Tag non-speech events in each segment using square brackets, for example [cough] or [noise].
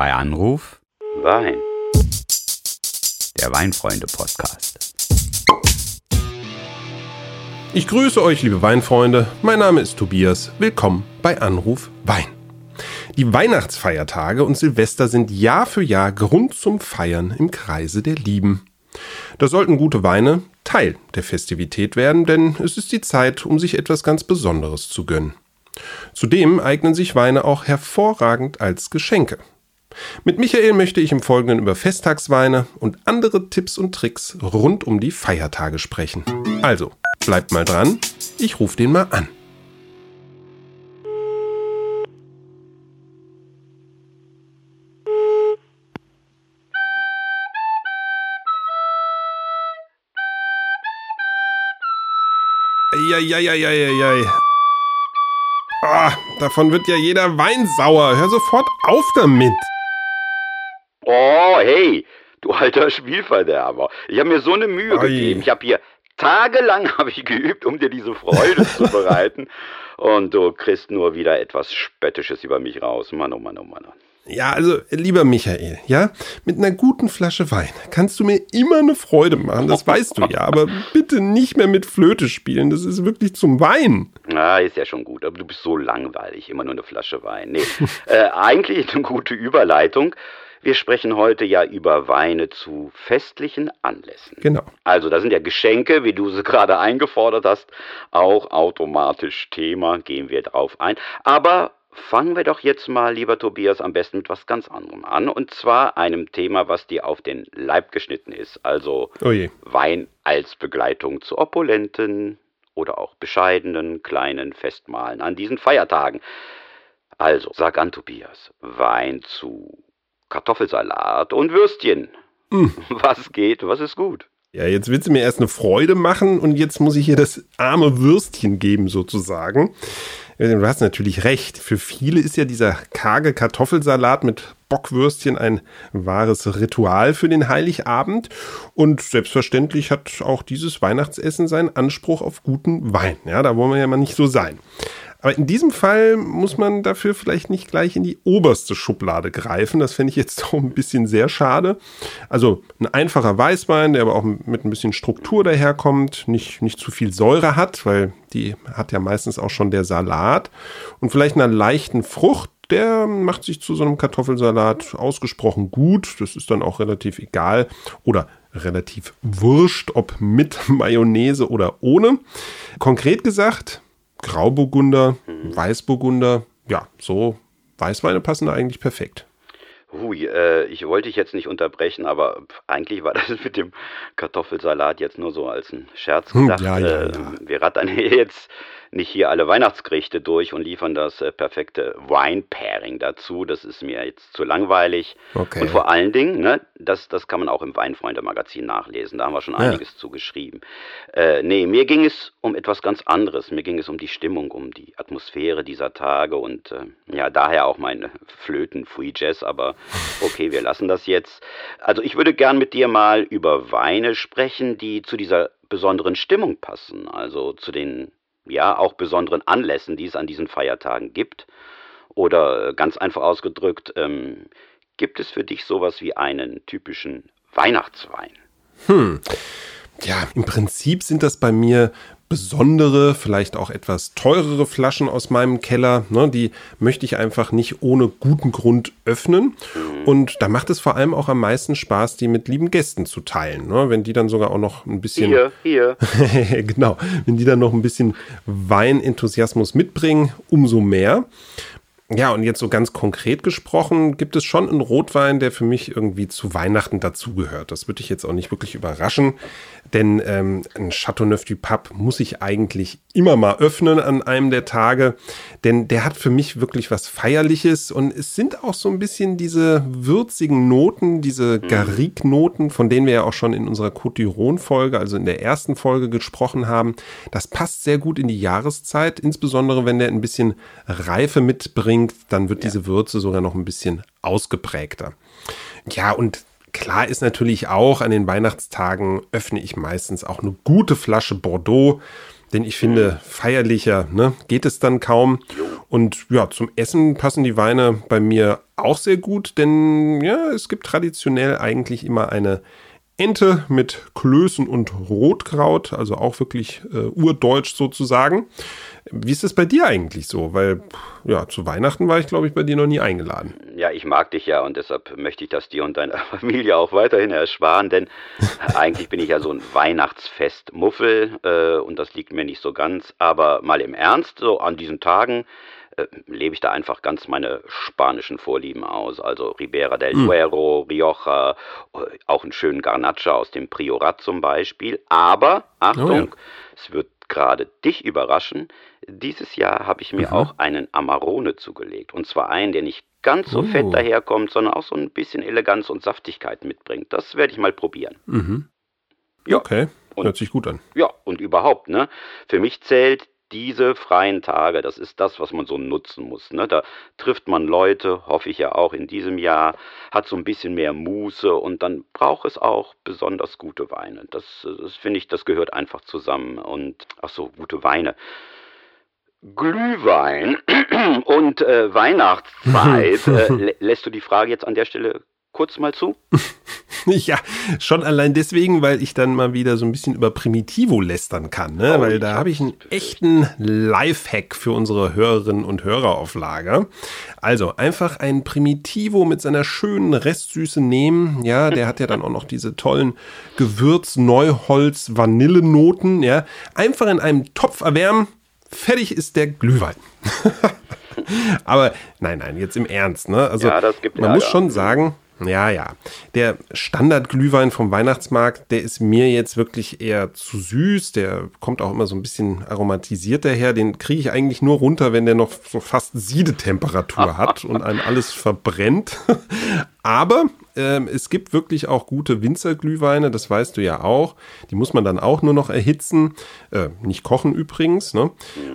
Bei Anruf Wein. der Weinfreunde-Podcast. Ich grüße euch, liebe Weinfreunde. Mein Name ist Tobias. Willkommen bei Anruf Wein. Die Weihnachtsfeiertage und Silvester sind Jahr für Jahr Grund zum Feiern im Kreise der Lieben. Da sollten gute Weine Teil der Festivität werden, denn es ist die Zeit, um sich etwas ganz Besonderes zu gönnen. Zudem eignen sich Weine auch hervorragend als Geschenke. Mit Michael möchte ich im Folgenden über Festtagsweine und andere Tipps und Tricks rund um die Feiertage sprechen. Also, bleibt mal dran, ich rufe den mal an. Eieieiei. Ah, davon wird ja jeder Wein sauer. Hör sofort auf damit. Oh, hey, du alter Spielverderber. Ich habe mir so eine Mühe Oi. gegeben. Ich habe hier tagelang [laughs] habe ich geübt, um dir diese Freude zu bereiten. Und du kriegst nur wieder etwas Spöttisches über mich raus. Mann, oh Mann, oh Mann. Ja, also, lieber Michael, ja, mit einer guten Flasche Wein kannst du mir immer eine Freude machen, das weißt du ja, aber bitte nicht mehr mit Flöte spielen, das ist wirklich zum Weinen. Ah, ist ja schon gut, aber du bist so langweilig. Immer nur eine Flasche Wein. Nee, [laughs] äh, eigentlich eine gute Überleitung. Wir sprechen heute ja über Weine zu festlichen Anlässen. Genau. Also, da sind ja Geschenke, wie du sie [laughs] gerade eingefordert hast, auch automatisch Thema, gehen wir drauf ein. Aber fangen wir doch jetzt mal, lieber Tobias, am besten mit was ganz anderem an. Und zwar einem Thema, was dir auf den Leib geschnitten ist. Also Oh. Wein als Begleitung zu opulenten oder auch bescheidenen kleinen Festmahlen an diesen Feiertagen. Also, sag an Tobias, Wein zu Kartoffelsalat und Würstchen. [laughs] Was geht, was ist gut? Ja, jetzt willst du mir erst eine Freude machen und jetzt muss ich hier das arme Würstchen geben, sozusagen. Du hast natürlich recht. Für viele ist ja dieser karge Kartoffelsalat mit Bockwürstchen ein wahres Ritual für den Heiligabend. Und selbstverständlich hat auch dieses Weihnachtsessen seinen Anspruch auf guten Wein. Ja, da wollen wir ja mal nicht so sein. Aber in diesem Fall muss man dafür vielleicht nicht gleich in die oberste Schublade greifen. Das fände ich jetzt [laughs] doch ein bisschen sehr schade. Also ein einfacher Weißwein, der aber auch mit ein bisschen Struktur daherkommt, nicht, nicht zu viel Säure hat, weil die hat ja meistens auch schon der Salat. Und vielleicht einer leichten Frucht, der macht sich zu so einem Kartoffelsalat ausgesprochen gut. Das ist dann auch relativ egal oder relativ wurscht, ob mit [laughs] Mayonnaise oder ohne. Konkret gesagt, Grauburgunder, Weißburgunder, ja, so Weißweine passen da eigentlich perfekt. Hui, äh, ich wollte dich jetzt nicht unterbrechen, aber eigentlich war [laughs] das mit dem Kartoffelsalat jetzt nur so als ein Scherz Hm, gedacht. ja, ja, äh, ja. Wir rattern jetzt nicht hier alle Weihnachtsgerichte durch und liefern das äh, perfekte Wine-Pairing dazu. Das ist mir jetzt zu langweilig. Okay. Und vor allen Dingen, ne, das, das kann man auch im Weinfreunde-Magazin nachlesen. Da haben wir schon Ja. einiges zugeschrieben. Äh, nee, mir ging es um etwas ganz anderes. Mir ging es um die Stimmung, um die Atmosphäre dieser Tage und äh, ja, daher auch meine Flöten Free Jazz, aber okay, wir lassen das jetzt. Also ich würde gern mit dir mal über Weine sprechen, die zu dieser besonderen Stimmung passen, also zu den ja auch besonderen Anlässen, die es an diesen Feiertagen gibt. Oder äh, ganz einfach ausgedrückt, ähm, gibt es für dich sowas wie einen typischen Weihnachtswein? Ja, im Prinzip sind das bei mir besondere, vielleicht auch etwas teurere Flaschen aus meinem Keller. Ne, die möchte ich einfach nicht ohne guten Grund öffnen. Und da macht es vor allem auch am meisten Spaß, die mit lieben Gästen zu teilen. Ne, wenn die dann sogar auch noch ein bisschen Hier, hier. [laughs] genau, wenn die dann noch ein bisschen Weinenthusiasmus mitbringen, umso mehr. Ja, und jetzt so ganz konkret gesprochen, gibt es schon einen Rotwein, der für mich irgendwie zu Weihnachten dazugehört. Das würde ich jetzt auch nicht wirklich überraschen, denn ähm, ein Chateauneuf du Pape muss ich eigentlich immer mal öffnen an einem der Tage, denn der hat für mich wirklich was Feierliches und es sind auch so ein bisschen diese würzigen Noten, diese Garrigue-Noten, von denen wir ja auch schon in unserer Côte d'Iron-Folge, also in der ersten Folge gesprochen haben. Das passt sehr gut in die Jahreszeit, insbesondere wenn der ein bisschen Reife mitbringt, dann wird diese Würze sogar noch ein bisschen ausgeprägter. Ja, und klar ist natürlich auch, an den Weihnachtstagen öffne ich meistens auch eine gute Flasche Bordeaux. Denn ich finde, feierlicher ne, geht es dann kaum. Und ja, zum Essen passen die Weine bei mir auch sehr gut, denn ja, es gibt traditionell eigentlich immer eine Ente mit Klößen und Rotkraut, also auch wirklich äh, urdeutsch sozusagen. Wie ist es bei dir eigentlich so? Weil ja, zu Weihnachten war ich, glaube ich, bei dir noch nie eingeladen. Ja, ich mag dich ja und deshalb möchte ich das dir und deiner [laughs] Familie auch weiterhin ersparen, denn eigentlich bin ich ja so ein Weihnachtsfestmuffel äh, und das liegt mir nicht so ganz. Aber mal im Ernst, so an diesen Tagen äh, lebe ich da einfach ganz meine spanischen Vorlieben aus. Also Ribera del hm. Duero, Rioja, äh, auch einen schönen Garnacha aus dem Priorat zum Beispiel. Aber, Achtung, oh ja. es wird gerade dich überraschen. Dieses Jahr habe ich mir mhm. auch einen Amarone zugelegt. Und zwar einen, der nicht ganz so oh. fett daherkommt, sondern auch so ein bisschen Eleganz und Saftigkeit mitbringt. Das werde ich mal probieren. Mhm. Ja. Okay, und, hört sich gut an. Ja, und überhaupt, ne? Für mich zählt diese freien Tage, das ist das, was man so nutzen muss. Ne? Da trifft man Leute, hoffe ich ja auch in diesem Jahr, hat so ein bisschen mehr Muße und dann braucht es auch besonders gute Weine. Das, das finde ich, das gehört einfach zusammen. Und ach so, gute Weine. Glühwein [clears throat] und äh, [laughs] Weihnachtszeit. äh, [laughs] lässt du die Frage jetzt an der Stelle kurz mal zu? [laughs] ja, schon allein deswegen, weil ich dann mal wieder so ein bisschen über Primitivo lästern kann, ne? Oh, weil da habe ich einen echten Lifehack für unsere Hörerinnen und Hörer auf Lager. Also einfach ein Primitivo mit seiner schönen Restsüße nehmen. Ja, der hat ja dann auch noch diese tollen Gewürz, Neuholz, Vanillenoten. Ja, einfach in einem Topf erwärmen. Fertig ist der Glühwein. [laughs] Aber nein, nein, jetzt im Ernst. Ne? Also ja, man muss schon sagen, ja, ja. Der Standardglühwein vom Weihnachtsmarkt, der ist mir jetzt wirklich eher zu süß. Der kommt auch immer so ein bisschen aromatisiert daher. Den kriege ich eigentlich nur runter, wenn der noch so fast Siedetemperatur [laughs] hat und einem alles verbrennt. [laughs] Aber ähm, es gibt wirklich auch gute Winzerglühweine, das weißt du ja auch. Die muss man dann auch nur noch erhitzen. Äh, nicht kochen übrigens. Ne?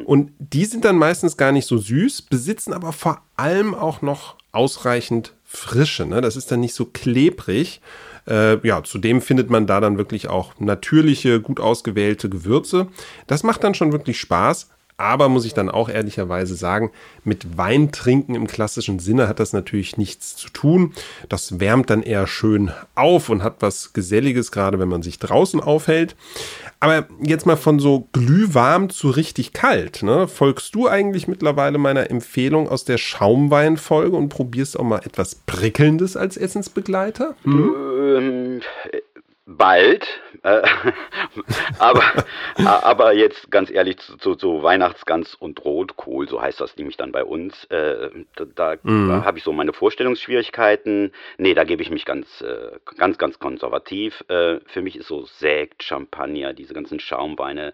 Und die sind dann meistens gar nicht so süß, besitzen aber vor allem auch noch ausreichend Frische. Ne? Das ist dann nicht so klebrig. Äh, ja, zudem findet man da dann wirklich auch natürliche, gut ausgewählte Gewürze. Das macht dann schon wirklich Spaß. Aber muss ich dann auch ehrlicherweise sagen, mit Weintrinken im klassischen Sinne hat das natürlich nichts zu tun. Das wärmt dann eher schön auf und hat was Geselliges, gerade wenn man sich draußen aufhält. Aber jetzt mal von so glühwarm zu richtig kalt. Ne? Folgst du eigentlich mittlerweile meiner Empfehlung aus der Schaumweinfolge und probierst auch mal etwas Prickelndes als Essensbegleiter? Hm? Ähm, bald. Äh, [laughs] aber, aber jetzt ganz ehrlich zu, zu, Weihnachtsgans und Rotkohl, so heißt das nämlich dann bei uns. Äh, da, da mhm. habe ich so meine Vorstellungsschwierigkeiten. Nee, da gebe ich mich ganz, äh, ganz, ganz konservativ. Äh, für mich ist so Sekt, Champagner, diese ganzen Schaumweine.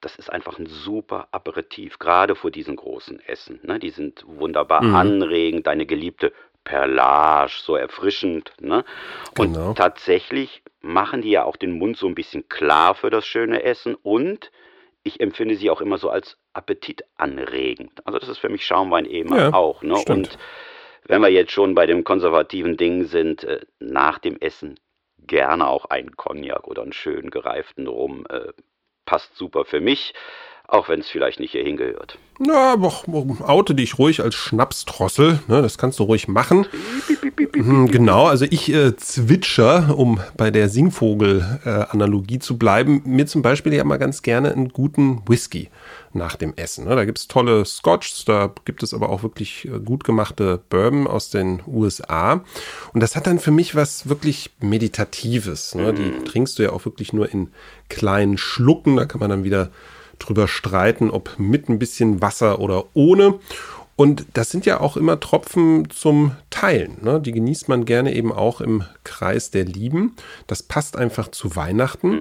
Das ist einfach ein super Aperitif, gerade vor diesen großen Essen. Ne? Die sind wunderbar mhm. anregend. Deine geliebte Perlage, so erfrischend. Ne? Und genau. tatsächlich machen die ja auch den Mund so ein bisschen klar für das schöne Essen und ich empfinde sie auch immer so als appetitanregend. Also das ist für mich Schaumwein eben ja, auch. Ne? Und wenn wir jetzt schon bei dem konservativen Ding sind, äh, nach dem Essen gerne auch einen Cognac oder einen schön gereiften Rum. Äh, passt super für mich auch wenn es vielleicht nicht hierhin gehört. Ja, aber oute dich ruhig als Schnapsdrossel, ne, das kannst du ruhig machen. Mhm, genau, also ich äh, zwitscher, um bei der Singvogel-Analogie äh, zu bleiben, mir zum Beispiel ja mal ganz gerne einen guten Whisky nach dem Essen. Ne? Da gibt es tolle Scotches, da gibt es aber auch wirklich äh, gut gemachte Bourbon aus den USA. Und das hat dann für mich was wirklich Meditatives. Ne? Die mhm. trinkst du ja auch wirklich nur in kleinen Schlucken, da kann man dann wieder drüber streiten, ob mit ein bisschen Wasser oder ohne. Und das sind ja auch immer Tropfen zum Teilen. Ne? Die genießt man gerne eben auch im Kreis der Lieben. Das passt einfach zu Weihnachten.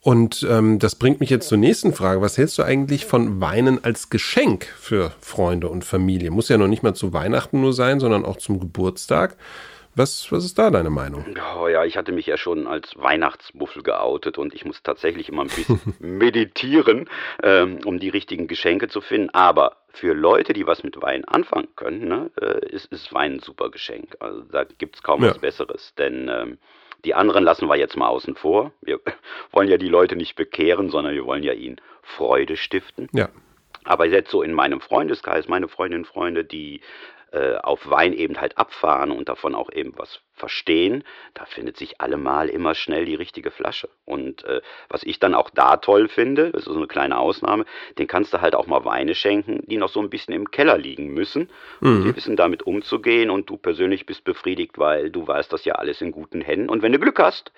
Und ähm, das bringt mich jetzt zur nächsten Frage. Was hältst du eigentlich von Weinen als Geschenk für Freunde und Familie? Muss ja noch nicht mal zu Weihnachten nur sein, sondern auch zum Geburtstag. Was, was ist da deine Meinung? Oh ja, ich hatte mich ja schon als Weihnachtsmuffel geoutet und ich muss tatsächlich immer ein bisschen [laughs] meditieren, ähm, um die richtigen Geschenke zu finden. Aber für Leute, die was mit Wein anfangen können, ne, äh, ist, ist Wein ein super Geschenk. Also da gibt es kaum ja. was Besseres. Denn ähm, Die anderen lassen wir jetzt mal außen vor. Wir [laughs] wollen ja die Leute nicht bekehren, sondern wir wollen ja ihnen Freude stiften. Ja. Aber jetzt so in meinem Freundeskreis, meine Freundinnen und Freunde, die äh, auf Wein eben halt abfahren und davon auch eben was verstehen, da findet sich allemal immer schnell die richtige Flasche. Und äh, was ich dann auch da toll finde, das ist so eine kleine Ausnahme, den kannst du halt auch mal Weine schenken, die noch so ein bisschen im Keller liegen müssen. Und die wissen damit umzugehen und du persönlich bist befriedigt, weil du weißt das ja alles in guten Händen. Und wenn du Glück hast,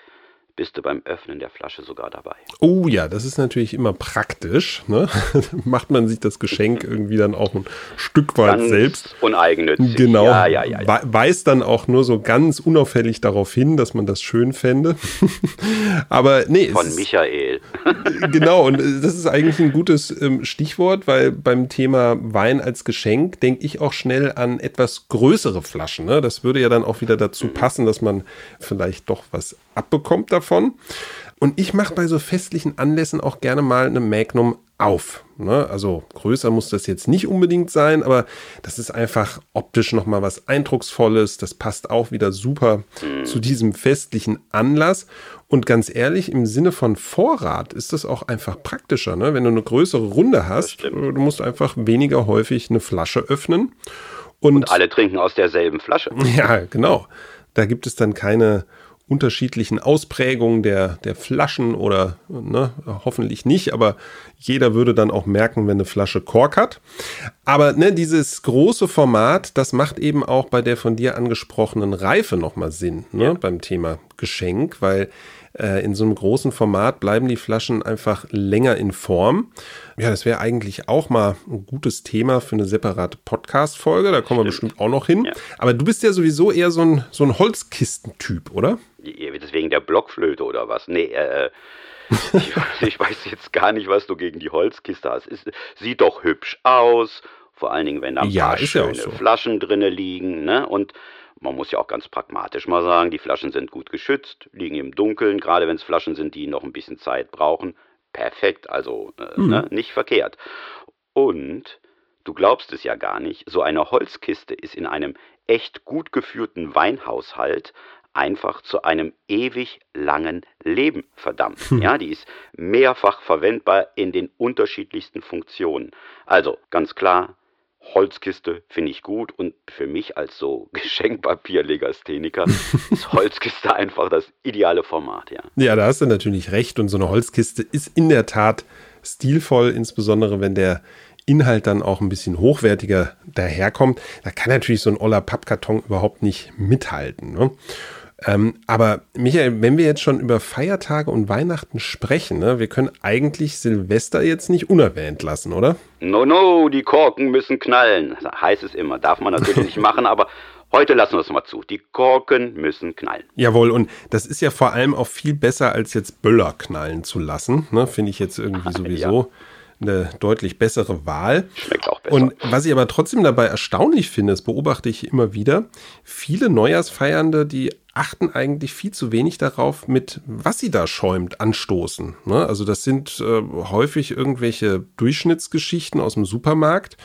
bist du beim Öffnen der Flasche sogar dabei. Oh ja, das ist natürlich immer praktisch. Ne? [laughs] Macht man sich das Geschenk irgendwie dann auch ein Stück weit Ganz selbst. uneigennützig. Genau. Ja, ja, ja. ja. We- Weist dann auch nur so ganz unauffällig darauf hin, dass man das schön fände. [laughs] Aber nee, Von Michael. [laughs] genau, und äh, das ist eigentlich ein gutes ähm, Stichwort, weil beim Thema Wein als Geschenk denke ich auch schnell an etwas größere Flaschen. Ne? Das würde ja dann auch wieder Mhm. dazu passen, dass man vielleicht doch was abbekommt davon. Und ich mache bei so festlichen Anlässen auch gerne mal eine Magnum auf. Ne? Also größer muss das jetzt nicht unbedingt sein, aber das ist einfach optisch nochmal was Eindrucksvolles. Das passt auch wieder super zu diesem festlichen Anlass. Und ganz ehrlich, im Sinne von Vorrat ist das auch einfach praktischer. Ne? Wenn du eine größere Runde hast, stimmt. du musst einfach weniger häufig eine Flasche öffnen. Und, Alle trinken aus derselben Flasche. [laughs] ja, genau. Da gibt es dann keine unterschiedlichen Ausprägungen der, der Flaschen oder ne, hoffentlich nicht, aber jeder würde dann auch merken, wenn eine Flasche Kork hat. Aber ne, dieses große Format, das macht eben auch bei der von dir angesprochenen Reife nochmal Sinn, ne, beim Thema Geschenk, weil äh, in so einem großen Format bleiben die Flaschen einfach länger in Form. Ja, das wäre eigentlich auch mal ein gutes Thema für eine separate Podcast-Folge. Da kommen wir bestimmt auch noch hin. Ja. Aber du bist ja sowieso eher so ein, so ein Holzkistentyp, oder? Deswegen der Blockflöte oder was? Nee, äh, ich, [laughs] ich weiß jetzt gar nicht, was du gegen die Holzkiste hast. Es sieht doch hübsch aus, vor allen Dingen, wenn da ein Ja, paar ist ja schöne so. Flaschen drinne liegen, ne? Und man muss ja auch ganz pragmatisch mal sagen, die Flaschen sind gut geschützt, liegen im Dunkeln, gerade wenn es Flaschen sind, die noch ein bisschen Zeit brauchen. Perfekt, also äh, Mhm. ne? nicht verkehrt. Und du glaubst es ja gar nicht, so eine Holzkiste ist in einem echt gut geführten Weinhaushalt einfach zu einem ewig langen Leben verdammt. Ja, die ist mehrfach verwendbar in den unterschiedlichsten Funktionen. Also ganz klar, Holzkiste finde ich gut und für mich als so [laughs] Geschenkpapier-Legastheniker ist Holzkiste einfach das ideale Format, ja. Ja, da hast du natürlich recht. Und so eine Holzkiste ist in der Tat stilvoll, insbesondere wenn der Inhalt dann auch ein bisschen hochwertiger daherkommt. Da kann natürlich so ein oller Pappkarton überhaupt nicht mithalten. Ne? Ähm, aber Michael, wenn wir jetzt schon über Feiertage und Weihnachten sprechen, ne, wir können eigentlich Silvester jetzt nicht unerwähnt lassen, oder? No, no, die Korken müssen knallen. Heißt es immer. Darf man natürlich nicht machen, aber heute lassen wir es mal zu. Die Korken müssen knallen. Jawohl, und das ist ja vor allem auch viel besser, als jetzt Böller knallen zu lassen. Ne? Finde ich jetzt irgendwie sowieso eine deutlich bessere Wahl. Schmeckt auch besser. Und was ich aber trotzdem dabei erstaunlich finde, das beobachte ich immer wieder, viele Neujahrsfeiernde, die achten eigentlich viel zu wenig darauf, mit was sie da schäumt, anstoßen. Ne? Also das sind äh, häufig irgendwelche Durchschnittsgeschichten aus dem Supermarkt.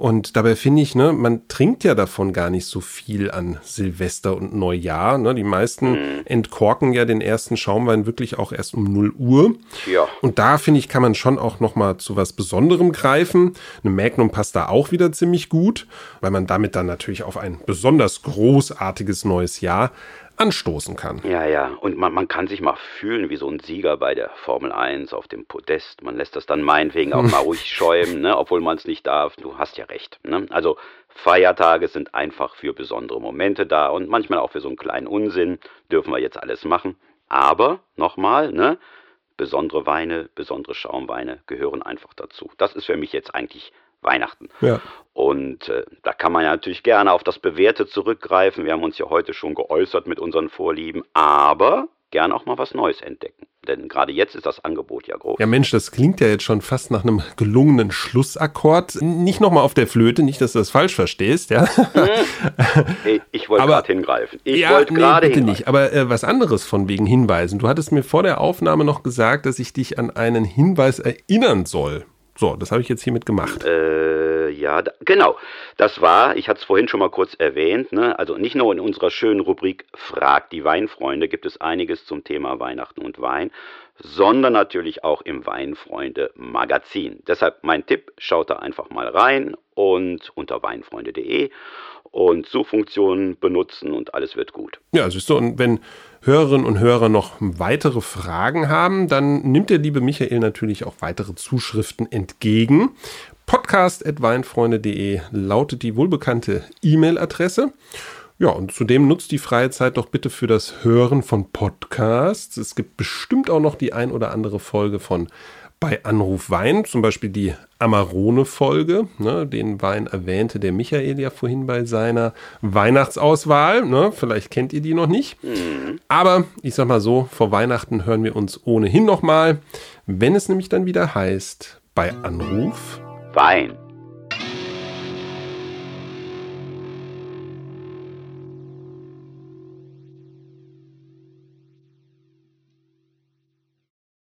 Und dabei finde ich, ne, man trinkt ja davon gar nicht so viel an Silvester und Neujahr. Ne? Die meisten entkorken ja den ersten Schaumwein wirklich auch erst um 0 Uhr. Ja. Und da finde ich, kann man schon auch noch mal zu was Besonderem greifen. Eine Magnum passt da auch wieder ziemlich gut, weil man damit dann natürlich auf ein besonders großartiges neues Jahr anstoßen kann. Ja, ja. Und man, man kann sich mal fühlen wie so ein Sieger bei der Formel 1 auf dem Podest. Man lässt das dann meinetwegen auch mal [laughs] ruhig schäumen, ne? obwohl man es nicht darf. Du hast ja recht. Ne? Also Feiertage sind einfach für besondere Momente da und manchmal auch für so einen kleinen Unsinn. Dürfen wir jetzt alles machen. Aber, nochmal, ne? besondere Weine, besondere Schaumweine gehören einfach dazu. Das ist für mich jetzt eigentlich Weihnachten. Ja. Und äh, da kann man ja natürlich gerne auf das Bewährte zurückgreifen. Wir haben uns ja heute schon geäußert mit unseren Vorlieben, aber gern auch mal was Neues entdecken. Denn gerade jetzt ist das Angebot ja groß. Ja, Mensch, das klingt ja jetzt schon fast nach einem gelungenen Schlussakkord. Nicht nochmal auf der Flöte, nicht, dass du das falsch verstehst, ja. [laughs] Ich, ich wollte gerade hingreifen. Ich ja, wollte nee, gerade bitte hingreifen. nicht. Aber äh, was anderes von wegen Hinweisen. Du hattest mir vor der Aufnahme noch gesagt, dass ich dich an einen Hinweis erinnern soll. So, das habe ich jetzt hiermit gemacht. Äh, ja, da, genau. Das war, ich hatte es vorhin schon mal kurz erwähnt, ne? also nicht nur in unserer schönen Rubrik Frag die Weinfreunde gibt es einiges zum Thema Weihnachten und Wein, sondern natürlich auch im Weinfreunde Magazin. Deshalb mein Tipp, schaut da einfach mal rein und unter weinfreunde.de und Suchfunktionen benutzen und alles wird gut. Ja, siehst du, und wenn Hörerinnen und Hörer noch weitere Fragen haben, dann nimmt der liebe Michael natürlich auch weitere Zuschriften entgegen. Podcast.weinfreunde.de lautet die wohlbekannte E-Mail-Adresse. Ja, und zudem nutzt die freie Zeit doch bitte für das Hören von Podcasts. Es gibt bestimmt auch noch die ein oder andere Folge von bei Anruf Wein, zum Beispiel die Amarone-Folge. Ne, den Wein erwähnte der Michael ja vorhin bei seiner Weihnachtsauswahl. Ne, vielleicht kennt ihr die noch nicht. Aber ich sag mal so, vor Weihnachten hören wir uns ohnehin nochmal, wenn es nämlich dann wieder heißt, bei Anruf Wein.